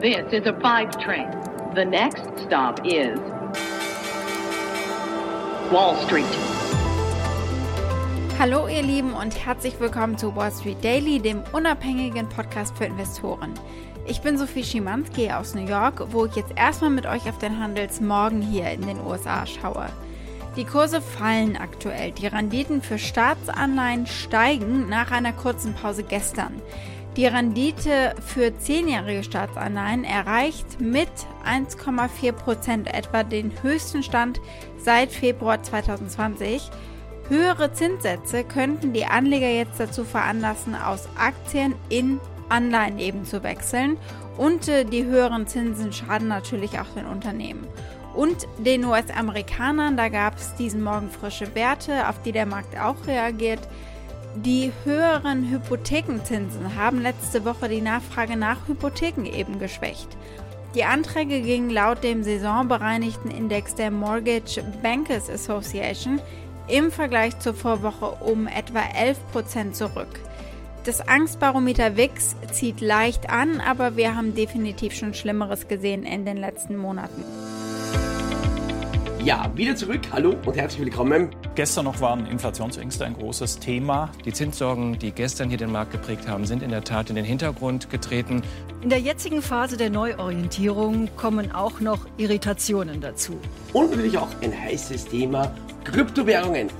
This is a five train. The next stop is Wall Street. Hallo ihr Lieben und herzlich willkommen zu Wall Street Daily, dem unabhängigen Podcast für Investoren. Ich bin Sophie Schimanski aus New York, wo ich jetzt erstmal mit euch auf den Handelsmorgen hier in den USA schaue. Die Kurse fallen aktuell, die Renditen für Staatsanleihen steigen nach einer kurzen Pause gestern. Die Rendite für zehnjährige Staatsanleihen erreicht mit 1,4 Prozent etwa den höchsten Stand seit Februar 2020. Höhere Zinssätze könnten die Anleger jetzt dazu veranlassen, aus Aktien in Anleihen eben zu wechseln und äh, die höheren Zinsen schaden natürlich auch den Unternehmen. Und den US-Amerikanern, da gab es diesen Morgen frische Werte, auf die der Markt auch reagiert. Die höheren Hypothekenzinsen haben letzte Woche die Nachfrage nach Hypotheken eben geschwächt. Die Anträge gingen laut dem saisonbereinigten Index der Mortgage Bankers Association im Vergleich zur Vorwoche um etwa 11% zurück. Das Angstbarometer VIX zieht leicht an, aber wir haben definitiv schon Schlimmeres gesehen in den letzten Monaten. Ja, wieder zurück. Hallo und herzlich willkommen. Gestern noch waren Inflationsängste ein großes Thema. Die Zinssorgen, die gestern hier den Markt geprägt haben, sind in der Tat in den Hintergrund getreten. In der jetzigen Phase der Neuorientierung kommen auch noch Irritationen dazu. Und natürlich auch ein heißes Thema Kryptowährungen.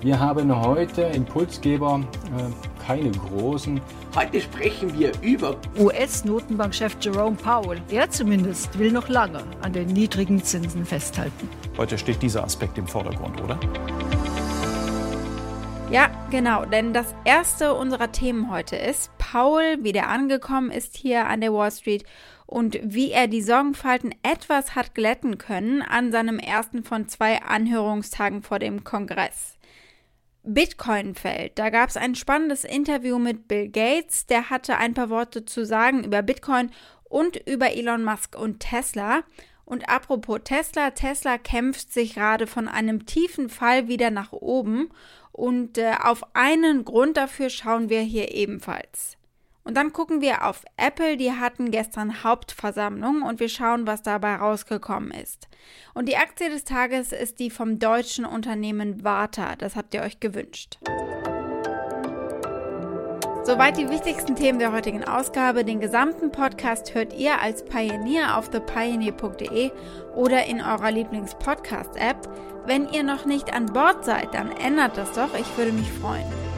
Wir haben heute Impulsgeber, äh, keine großen. Heute sprechen wir über US-Notenbankchef Jerome Powell. Er zumindest will noch lange an den niedrigen Zinsen festhalten. Heute steht dieser Aspekt im Vordergrund, oder? Ja, genau, denn das erste unserer Themen heute ist, Paul wieder angekommen ist hier an der Wall Street und wie er die Sorgenfalten etwas hat glätten können an seinem ersten von zwei Anhörungstagen vor dem Kongress. Bitcoin fällt. Da gab es ein spannendes Interview mit Bill Gates, der hatte ein paar Worte zu sagen über Bitcoin und über Elon Musk und Tesla. Und apropos Tesla, Tesla kämpft sich gerade von einem tiefen Fall wieder nach oben und äh, auf einen Grund dafür schauen wir hier ebenfalls. Und dann gucken wir auf Apple, die hatten gestern Hauptversammlung und wir schauen, was dabei rausgekommen ist. Und die Aktie des Tages ist die vom deutschen Unternehmen Warta, das habt ihr euch gewünscht. Soweit die wichtigsten Themen der heutigen Ausgabe. Den gesamten Podcast hört ihr als Pioneer auf thepioneer.de oder in eurer Lieblings-Podcast-App. Wenn ihr noch nicht an Bord seid, dann ändert das doch. Ich würde mich freuen.